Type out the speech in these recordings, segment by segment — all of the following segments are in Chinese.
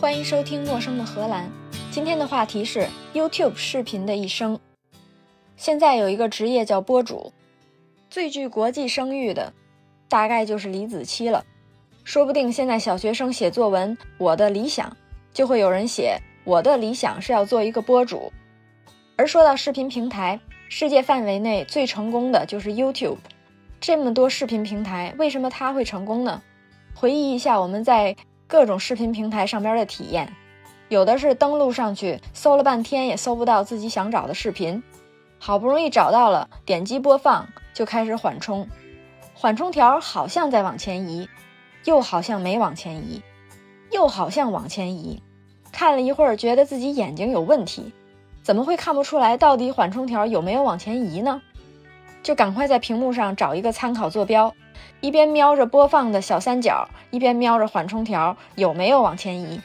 欢迎收听陌生的荷兰。今天的话题是 YouTube 视频的一生。现在有一个职业叫播主，最具国际声誉的，大概就是李子柒了。说不定现在小学生写作文，我的理想就会有人写我的理想是要做一个播主。而说到视频平台，世界范围内最成功的就是 YouTube。这么多视频平台，为什么它会成功呢？回忆一下我们在各种视频平台上边的体验，有的是登录上去搜了半天也搜不到自己想找的视频，好不容易找到了，点击播放就开始缓冲，缓冲条好像在往前移，又好像没往前移，又好像往前移，看了一会儿觉得自己眼睛有问题，怎么会看不出来到底缓冲条有没有往前移呢？就赶快在屏幕上找一个参考坐标，一边瞄着播放的小三角，一边瞄着缓冲条有没有往前移。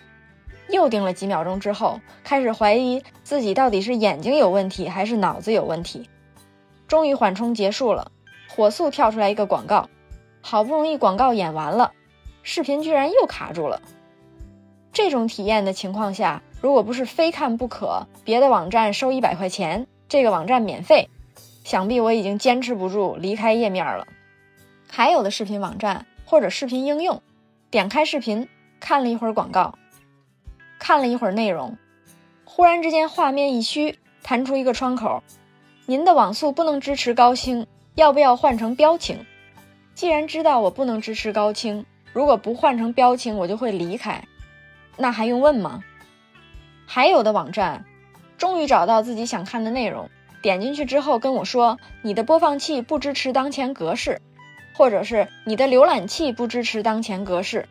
又盯了几秒钟之后，开始怀疑自己到底是眼睛有问题还是脑子有问题。终于缓冲结束了，火速跳出来一个广告。好不容易广告演完了，视频居然又卡住了。这种体验的情况下，如果不是非看不可，别的网站收一百块钱，这个网站免费。想必我已经坚持不住离开页面了。还有的视频网站或者视频应用，点开视频看了一会儿广告，看了一会儿内容，忽然之间画面一虚，弹出一个窗口：“您的网速不能支持高清，要不要换成标清？”既然知道我不能支持高清，如果不换成标清，我就会离开。那还用问吗？还有的网站，终于找到自己想看的内容。点进去之后跟我说，你的播放器不支持当前格式，或者是你的浏览器不支持当前格式。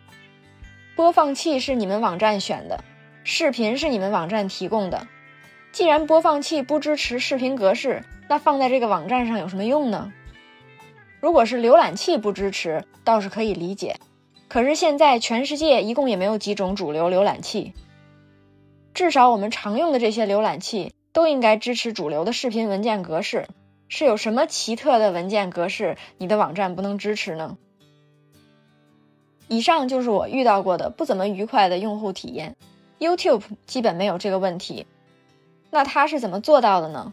播放器是你们网站选的，视频是你们网站提供的。既然播放器不支持视频格式，那放在这个网站上有什么用呢？如果是浏览器不支持，倒是可以理解。可是现在全世界一共也没有几种主流浏览器，至少我们常用的这些浏览器。都应该支持主流的视频文件格式，是有什么奇特的文件格式你的网站不能支持呢？以上就是我遇到过的不怎么愉快的用户体验。YouTube 基本没有这个问题，那它是怎么做到的呢？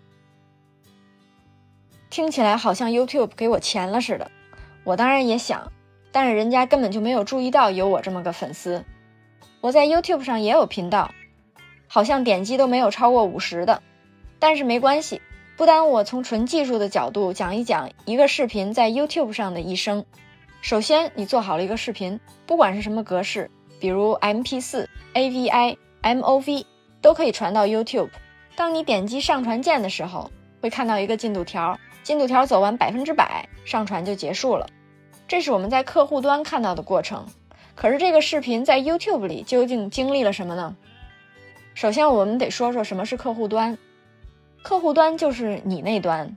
听起来好像 YouTube 给我钱了似的。我当然也想，但是人家根本就没有注意到有我这么个粉丝。我在 YouTube 上也有频道，好像点击都没有超过五十的。但是没关系，不耽误我从纯技术的角度讲一讲一个视频在 YouTube 上的一生。首先，你做好了一个视频，不管是什么格式，比如 MP4、AVI、MOV，都可以传到 YouTube。当你点击上传键的时候，会看到一个进度条，进度条走完百分之百，上传就结束了。这是我们在客户端看到的过程。可是这个视频在 YouTube 里究竟经历了什么呢？首先，我们得说说什么是客户端。客户端就是你那端，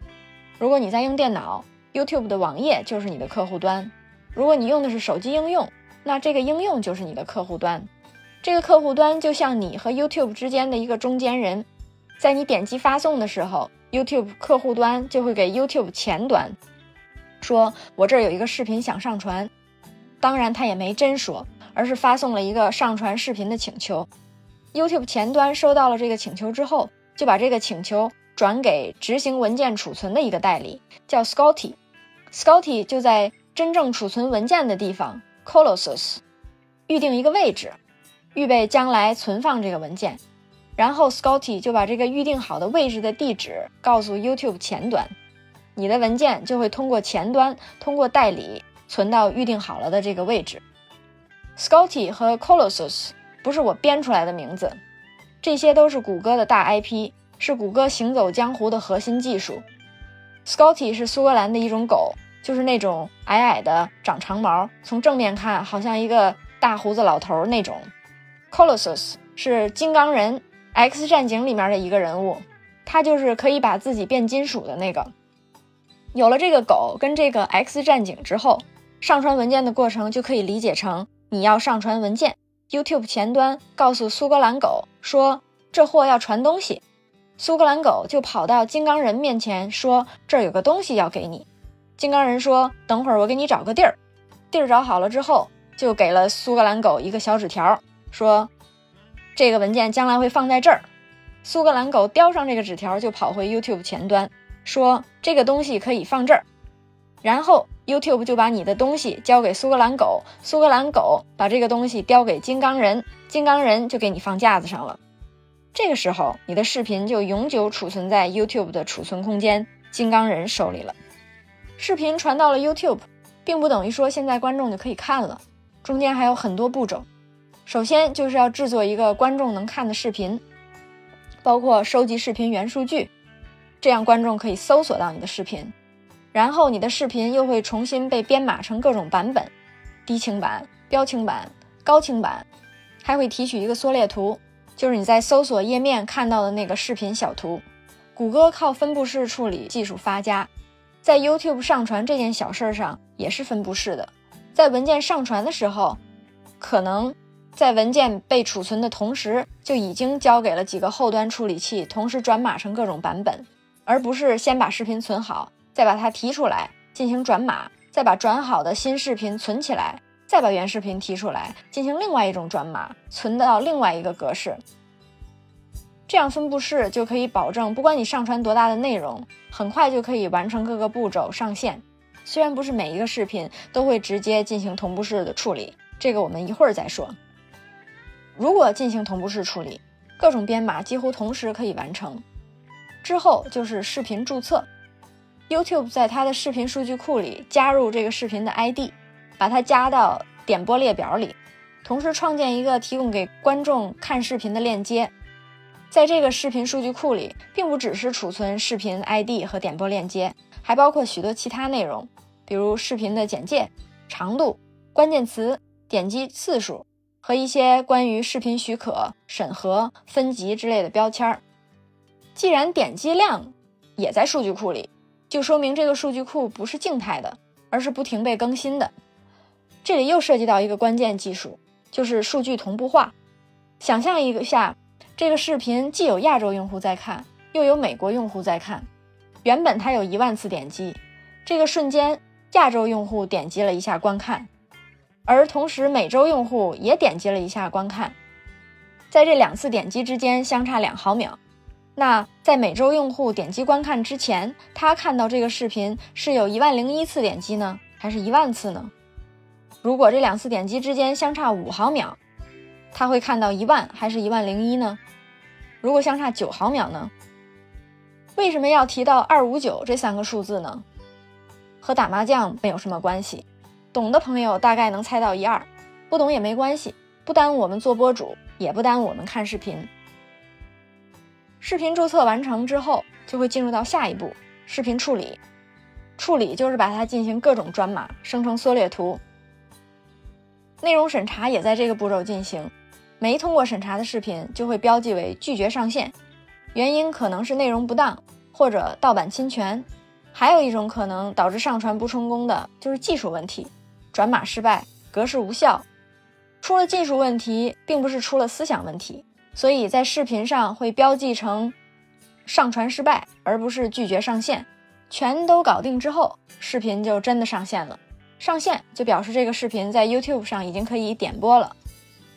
如果你在用电脑，YouTube 的网页就是你的客户端；如果你用的是手机应用，那这个应用就是你的客户端。这个客户端就像你和 YouTube 之间的一个中间人，在你点击发送的时候，YouTube 客户端就会给 YouTube 前端说：“我这儿有一个视频想上传。”当然，他也没真说，而是发送了一个上传视频的请求。YouTube 前端收到了这个请求之后。就把这个请求转给执行文件储存的一个代理，叫 Scotty，Scotty 就在真正储存文件的地方 Colossus 预定一个位置，预备将来存放这个文件。然后 Scotty 就把这个预定好的位置的地址告诉 YouTube 前端，你的文件就会通过前端通过代理存到预定好了的这个位置。Scotty 和 Colossus 不是我编出来的名字。这些都是谷歌的大 IP，是谷歌行走江湖的核心技术。Scotty 是苏格兰的一种狗，就是那种矮矮的、长长毛，从正面看好像一个大胡子老头那种。Colossus 是金刚人 X 战警里面的一个人物，他就是可以把自己变金属的那个。有了这个狗跟这个 X 战警之后，上传文件的过程就可以理解成你要上传文件。YouTube 前端告诉苏格兰狗说：“这货要传东西。”苏格兰狗就跑到金刚人面前说：“这儿有个东西要给你。”金刚人说：“等会儿我给你找个地儿。”地儿找好了之后，就给了苏格兰狗一个小纸条，说：“这个文件将来会放在这儿。苏格兰狗叼上这个纸条，就跑回 YouTube 前端，说这个东西可以放这儿。然后 YouTube 就把你的东西交给苏格兰狗，苏格兰狗把这个东西叼给金刚人，金刚人就给你放架子上了。这个时候，你的视频就永久储存在 YouTube 的储存空间金刚人手里了。视频传到了 YouTube，并不等于说现在观众就可以看了，中间还有很多步骤。首先就是要制作一个观众能看的视频，包括收集视频元数据，这样观众可以搜索到你的视频。然后你的视频又会重新被编码成各种版本，低清版、标清版、高清版，还会提取一个缩略图，就是你在搜索页面看到的那个视频小图。谷歌靠分布式处理技术发家，在 YouTube 上传这件小事上也是分布式的，在文件上传的时候，可能在文件被储存的同时，就已经交给了几个后端处理器，同时转码成各种版本，而不是先把视频存好。再把它提出来进行转码，再把转好的新视频存起来，再把原视频提出来进行另外一种转码，存到另外一个格式。这样分布式就可以保证，不管你上传多大的内容，很快就可以完成各个步骤上线。虽然不是每一个视频都会直接进行同步式的处理，这个我们一会儿再说。如果进行同步式处理，各种编码几乎同时可以完成。之后就是视频注册。YouTube 在它的视频数据库里加入这个视频的 ID，把它加到点播列表里，同时创建一个提供给观众看视频的链接。在这个视频数据库里，并不只是储存视频 ID 和点播链接，还包括许多其他内容，比如视频的简介、长度、关键词、点击次数和一些关于视频许可、审核、分级之类的标签儿。既然点击量也在数据库里。就说明这个数据库不是静态的，而是不停被更新的。这里又涉及到一个关键技术，就是数据同步化。想象一下，这个视频既有亚洲用户在看，又有美国用户在看。原本它有一万次点击，这个瞬间亚洲用户点击了一下观看，而同时美洲用户也点击了一下观看，在这两次点击之间相差两毫秒。那在每周用户点击观看之前，他看到这个视频是有一万零一次点击呢，还是一万次呢？如果这两次点击之间相差五毫秒，他会看到一万还是一万零一呢？如果相差九毫秒呢？为什么要提到二五九这三个数字呢？和打麻将没有什么关系，懂的朋友大概能猜到一二，不懂也没关系，不耽误我们做博主，也不耽误我们看视频。视频注册完成之后，就会进入到下一步视频处理。处理就是把它进行各种转码，生成缩略图。内容审查也在这个步骤进行，没通过审查的视频就会标记为拒绝上线，原因可能是内容不当或者盗版侵权，还有一种可能导致上传不成功的就是技术问题，转码失败、格式无效。出了技术问题，并不是出了思想问题。所以在视频上会标记成上传失败，而不是拒绝上线。全都搞定之后，视频就真的上线了。上线就表示这个视频在 YouTube 上已经可以点播了。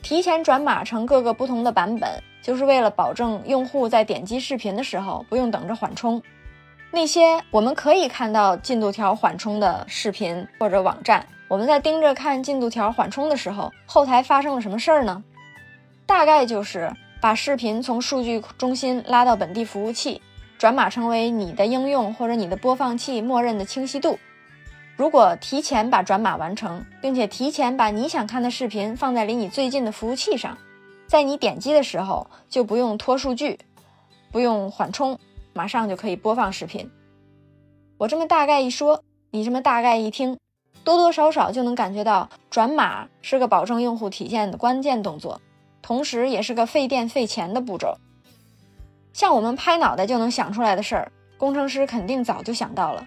提前转码成各个不同的版本，就是为了保证用户在点击视频的时候不用等着缓冲。那些我们可以看到进度条缓冲的视频或者网站，我们在盯着看进度条缓冲的时候，后台发生了什么事儿呢？大概就是。把视频从数据中心拉到本地服务器，转码成为你的应用或者你的播放器默认的清晰度。如果提前把转码完成，并且提前把你想看的视频放在离你最近的服务器上，在你点击的时候就不用拖数据，不用缓冲，马上就可以播放视频。我这么大概一说，你这么大概一听，多多少少就能感觉到转码是个保证用户体验的关键动作。同时，也是个费电费钱的步骤。像我们拍脑袋就能想出来的事儿，工程师肯定早就想到了。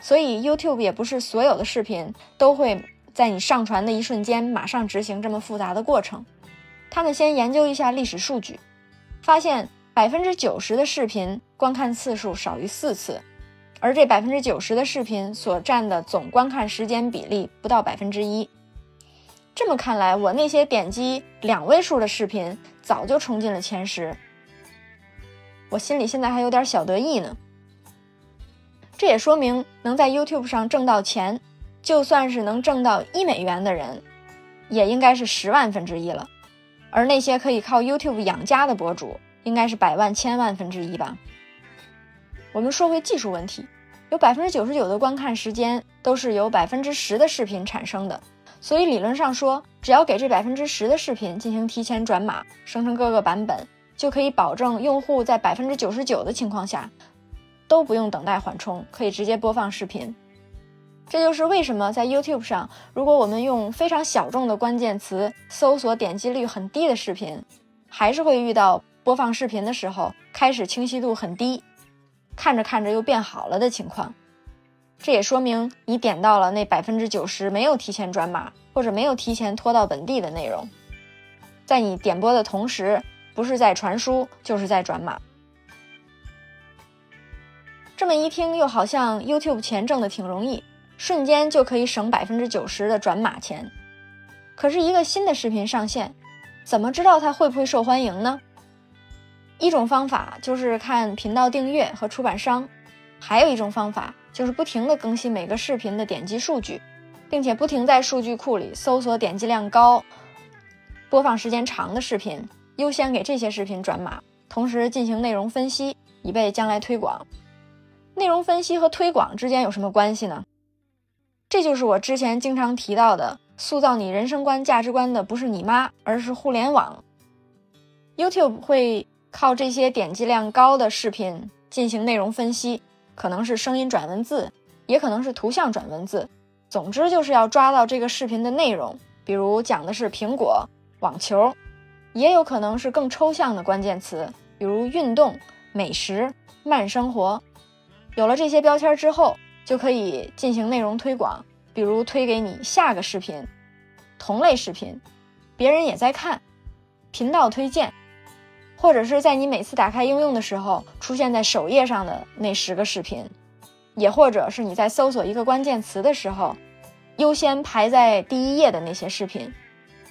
所以，YouTube 也不是所有的视频都会在你上传的一瞬间马上执行这么复杂的过程。他们先研究一下历史数据，发现百分之九十的视频观看次数少于四次，而这百分之九十的视频所占的总观看时间比例不到百分之一。这么看来，我那些点击两位数的视频早就冲进了前十，我心里现在还有点小得意呢。这也说明能在 YouTube 上挣到钱，就算是能挣到一美元的人，也应该是十万分之一了。而那些可以靠 YouTube 养家的博主，应该是百万千万分之一吧。我们说回技术问题，有百分之九十九的观看时间都是由百分之十的视频产生的。所以理论上说，只要给这百分之十的视频进行提前转码，生成各个版本，就可以保证用户在百分之九十九的情况下都不用等待缓冲，可以直接播放视频。这就是为什么在 YouTube 上，如果我们用非常小众的关键词搜索点击率很低的视频，还是会遇到播放视频的时候开始清晰度很低，看着看着又变好了的情况。这也说明你点到了那百分之九十没有提前转码或者没有提前拖到本地的内容，在你点播的同时，不是在传输就是在转码。这么一听，又好像 YouTube 钱挣的挺容易，瞬间就可以省百分之九十的转码钱。可是，一个新的视频上线，怎么知道它会不会受欢迎呢？一种方法就是看频道订阅和出版商，还有一种方法。就是不停的更新每个视频的点击数据，并且不停在数据库里搜索点击量高、播放时间长的视频，优先给这些视频转码，同时进行内容分析，以备将来推广。内容分析和推广之间有什么关系呢？这就是我之前经常提到的，塑造你人生观、价值观的不是你妈，而是互联网。YouTube 会靠这些点击量高的视频进行内容分析。可能是声音转文字，也可能是图像转文字，总之就是要抓到这个视频的内容。比如讲的是苹果、网球，也有可能是更抽象的关键词，比如运动、美食、慢生活。有了这些标签之后，就可以进行内容推广，比如推给你下个视频、同类视频，别人也在看，频道推荐。或者是在你每次打开应用的时候出现在首页上的那十个视频，也或者是你在搜索一个关键词的时候，优先排在第一页的那些视频，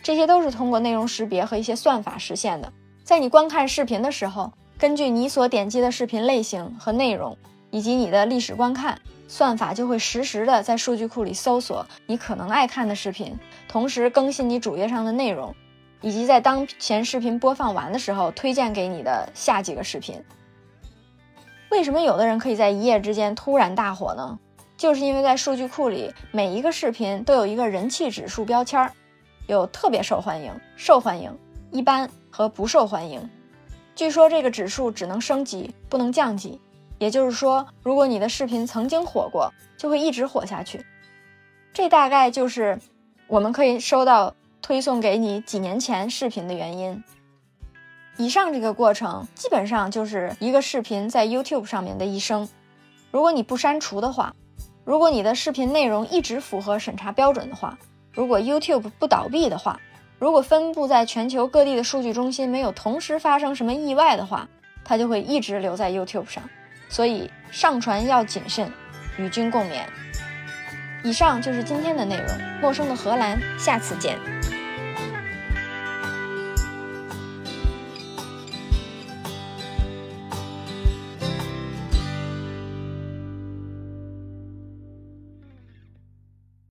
这些都是通过内容识别和一些算法实现的。在你观看视频的时候，根据你所点击的视频类型和内容，以及你的历史观看，算法就会实时的在数据库里搜索你可能爱看的视频，同时更新你主页上的内容。以及在当前视频播放完的时候，推荐给你的下几个视频。为什么有的人可以在一夜之间突然大火呢？就是因为在数据库里，每一个视频都有一个人气指数标签，有特别受欢迎、受欢迎、一般和不受欢迎。据说这个指数只能升级，不能降级。也就是说，如果你的视频曾经火过，就会一直火下去。这大概就是我们可以收到。推送给你几年前视频的原因。以上这个过程基本上就是一个视频在 YouTube 上面的一生。如果你不删除的话，如果你的视频内容一直符合审查标准的话，如果 YouTube 不倒闭的话，如果分布在全球各地的数据中心没有同时发生什么意外的话，它就会一直留在 YouTube 上。所以上传要谨慎，与君共勉。以上就是今天的内容。陌生的荷兰，下次见。